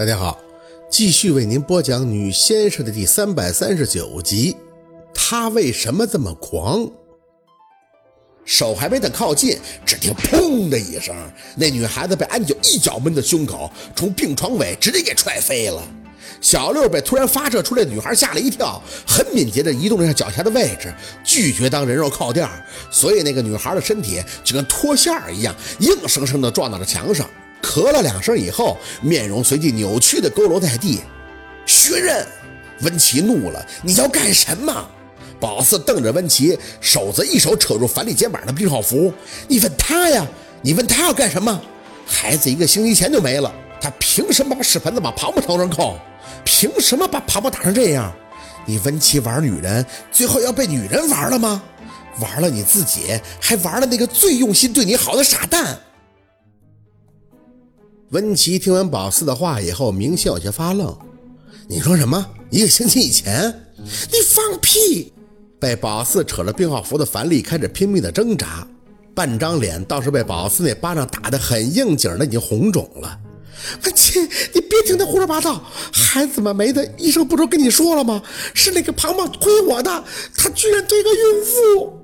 大家好，继续为您播讲《女先生》的第三百三十九集。她为什么这么狂？手还没等靠近，只听“砰”的一声，那女孩子被安九一脚闷在胸口，从病床尾直接给踹飞了。小六被突然发射出来的女孩吓了一跳，很敏捷地移动了一下脚下的位置，拒绝当人肉靠垫，所以那个女孩的身体就跟脱线一样，硬生生地撞到了墙上。咳了两声以后，面容随即扭曲的佝偻在地。薛刃，温琪怒了：“你要干什么？”宝四瞪着温琪，手则一手扯住樊丽肩膀的病号服：“你问他呀，你问他要干什么？孩子一个星期前就没了，他凭什么把屎盆子往庞庞头上扣？凭什么把庞庞打成这样？你温琪玩女人，最后要被女人玩了吗？玩了你自己，还玩了那个最用心对你好的傻蛋。”温琪听完宝四的话以后，明显有些发愣。你说什么？一个星期以前？你放屁！被宝四扯了病号服的樊丽开始拼命的挣扎，半张脸倒是被宝四那巴掌打得很应景的，已经红肿了。温琪，你别听他胡说八道！孩子怎么没的？医生不都跟你说了吗？是那个庞庞推我的，他居然推个孕妇！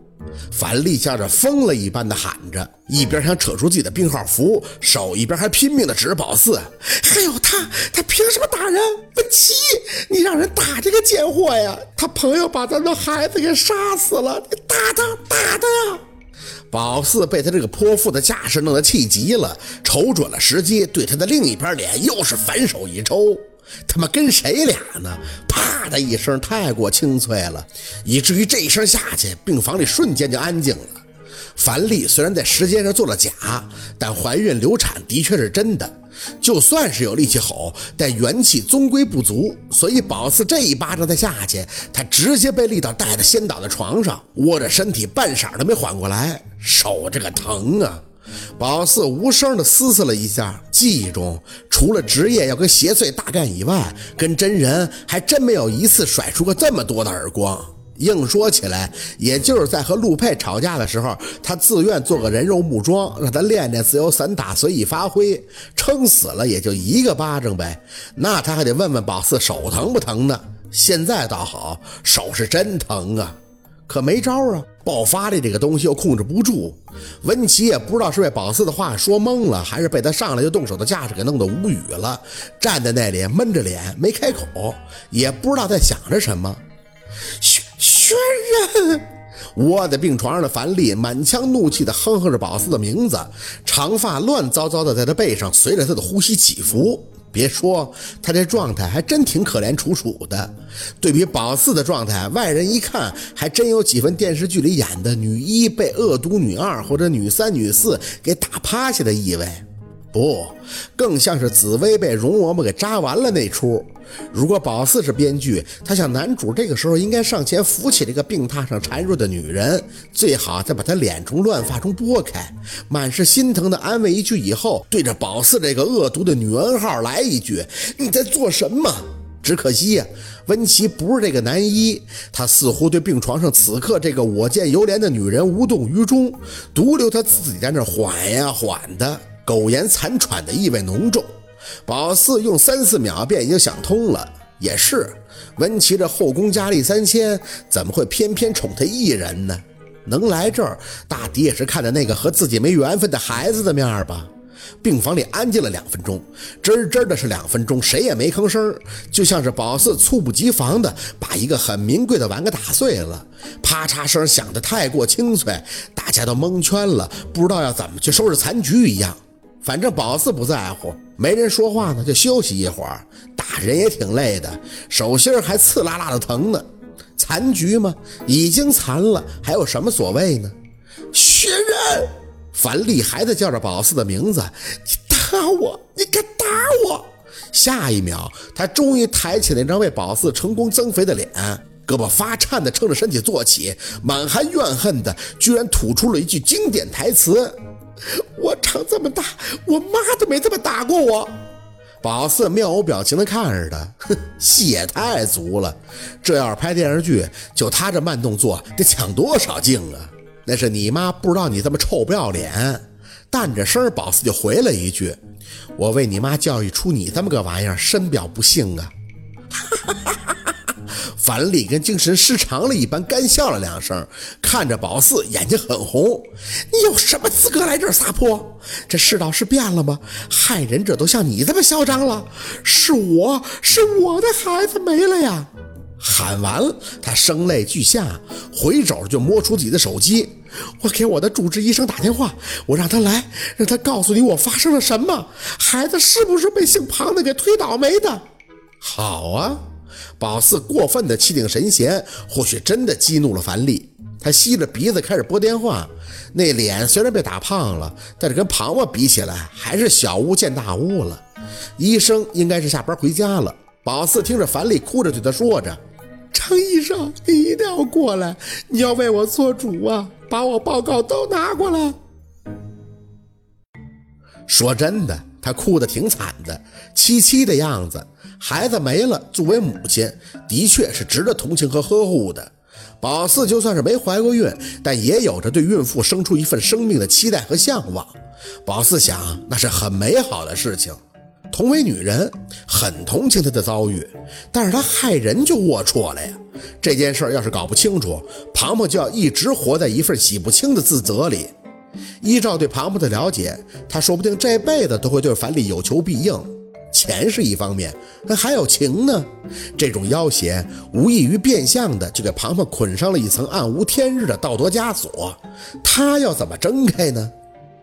樊丽像是疯了一般的喊着，一边想扯出自己的病号服，手一边还拼命的指着宝四。还有他，他凭什么打人？文琪，你让人打这个贱货呀！他朋友把咱的孩子给杀死了，你打他，打他呀！宝四被他这个泼妇的架势弄得气急了，瞅准了时机，对他的另一边脸又是反手一抽。他妈跟谁俩呢？啪的一声，太过清脆了，以至于这一声下去，病房里瞬间就安静了。樊丽虽然在时间上做了假，但怀孕流产的确是真的。就算是有力气吼，但元气终归不足，所以宝四这一巴掌再下去，他直接被力道带的先倒在床上，窝着身体半晌都没缓过来，手这个疼啊！宝四无声的嘶嘶了一下，记忆中除了职业要跟邪祟大干以外，跟真人还真没有一次甩出过这么多的耳光。硬说起来，也就是在和陆佩吵架的时候，他自愿做个人肉木桩，让他练练自由散打，随意发挥。撑死了也就一个巴掌呗，那他还得问问宝四手疼不疼呢？现在倒好，手是真疼啊。可没招啊！爆发力这个东西又控制不住。文琪也不知道是被宝四的话说懵了，还是被他上来就动手的架势给弄得无语了，站在那里闷着脸没开口，也不知道在想着什么。轩轩辕，窝在病床上的樊丽满腔怒气地哼哼着宝四的名字，长发乱糟糟的在他背上随着他的呼吸起伏。别说他这状态还真挺可怜楚楚的，对比宝四的状态，外人一看还真有几分电视剧里演的女一被恶毒女二或者女三女四给打趴下的意味。不，更像是紫薇被容嬷嬷给扎完了那出。如果宝四是编剧，他想男主这个时候应该上前扶起这个病榻上孱弱的女人，最好再把她脸从乱发中拨开，满是心疼的安慰一句，以后对着宝四这个恶毒的女恩号来一句：“你在做什么？”只可惜呀，温琪不是这个男一，他似乎对病床上此刻这个我见犹怜的女人无动于衷，独留他自己在那缓呀缓的。苟延残喘的意味浓重，宝四用三四秒便已经想通了。也是，文琪这后宫佳丽三千，怎么会偏偏宠他一人呢？能来这儿，大抵也是看着那个和自己没缘分的孩子的面吧。病房里安静了两分钟，真真的是两分钟，谁也没吭声，就像是宝四猝不及防的把一个很名贵的碗给打碎了，啪嚓声响得太过清脆，大家都蒙圈了，不知道要怎么去收拾残局一样。反正宝四不在乎，没人说话呢，就休息一会儿。打人也挺累的，手心还刺啦啦的疼呢。残局嘛，已经残了，还有什么所谓呢？雪人，樊丽还在叫着宝四的名字。你打我！你敢打我！下一秒，他终于抬起那张为宝四成功增肥的脸，胳膊发颤的撑着身体坐起，满含怨恨的，居然吐出了一句经典台词。我长这么大，我妈都没这么打过我。宝四面无表情地看着他，哼，戏也太足了。这要是拍电视剧，就他这慢动作，得抢多少镜啊？那是你妈不知道你这么臭不要脸。淡着声，宝四就回了一句：“我为你妈教育出你这么个玩意儿，深表不幸啊！哈哈哈樊丽跟精神失常了一般干笑了两声，看着宝四，眼睛很红。你有什么资格来这儿撒泼？这世道是变了吗？害人者都像你这么嚣张了？是我是我的孩子没了呀！喊完了，他声泪俱下，回手就摸出自己的手机。我给我的主治医生打电话，我让他来，让他告诉你我发生了什么，孩子是不是被姓庞的给推倒霉的？好啊。宝四过分的气定神闲，或许真的激怒了樊丽。他吸着鼻子开始拨电话，那脸虽然被打胖了，但是跟庞庞比起来，还是小巫见大巫了。医生应该是下班回家了。宝四听着樊丽哭着对他说着：“张医生，你一定要过来，你要为我做主啊，把我报告都拿过来。”说真的，他哭得挺惨的，凄凄的样子。孩子没了，作为母亲，的确是值得同情和呵护的。宝四就算是没怀过孕，但也有着对孕妇生出一份生命的期待和向往。宝四想，那是很美好的事情。同为女人，很同情她的遭遇，但是她害人就龌龊了呀。这件事要是搞不清楚，庞庞就要一直活在一份洗不清的自责里。依照对庞庞的了解，他说不定这辈子都会对樊丽有求必应。钱是一方面，那还有情呢。这种要挟无异于变相的就给庞庞捆上了一层暗无天日的道德枷锁。他要怎么挣开呢？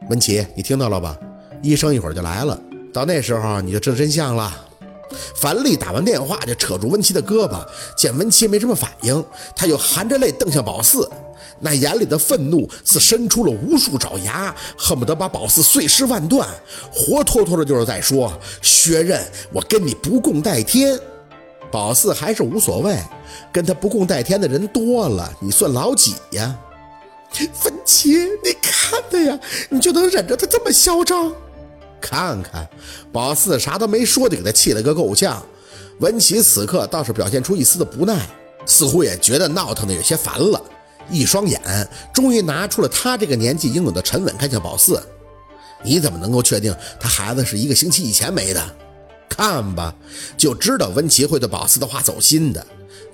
文琪，你听到了吧？医生一会儿就来了，到那时候你就知道真相了。樊丽打完电话就扯住温琪的胳膊，见温琪没什么反应，他又含着泪瞪向宝四。那眼里的愤怒似伸出了无数爪牙，恨不得把宝四碎尸万段，活脱脱的就是在说：“薛刃，我跟你不共戴天。”宝四还是无所谓，跟他不共戴天的人多了，你算老几呀？文琪，你看他呀，你就能忍着他这么嚣张？看看，宝四啥都没说就给他气了个够呛。文琪此刻倒是表现出一丝的不耐，似乎也觉得闹腾的有些烦了。一双眼终于拿出了他这个年纪应有的沉稳，看向宝四：“你怎么能够确定他孩子是一个星期以前没的？看吧，就知道温琪会对宝四的话走心的。”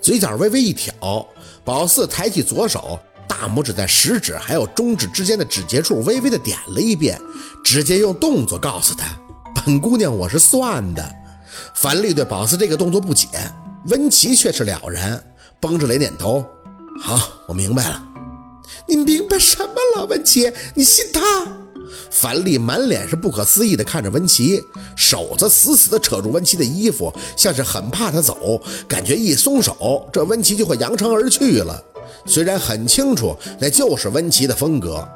嘴角微微一挑，宝四抬起左手，大拇指在食指还有中指之间的指节处微微的点了一遍，直接用动作告诉他：“本姑娘我是算的。”樊丽对宝四这个动作不解，温琪却是了然，绷着脸点头。好，我明白了。你明白什么了，温琪？你信他？樊丽满脸是不可思议的看着温琪，手则死死的扯住温琪的衣服，像是很怕他走，感觉一松手，这温琪就会扬长而去了。虽然很清楚那就是温琪的风格。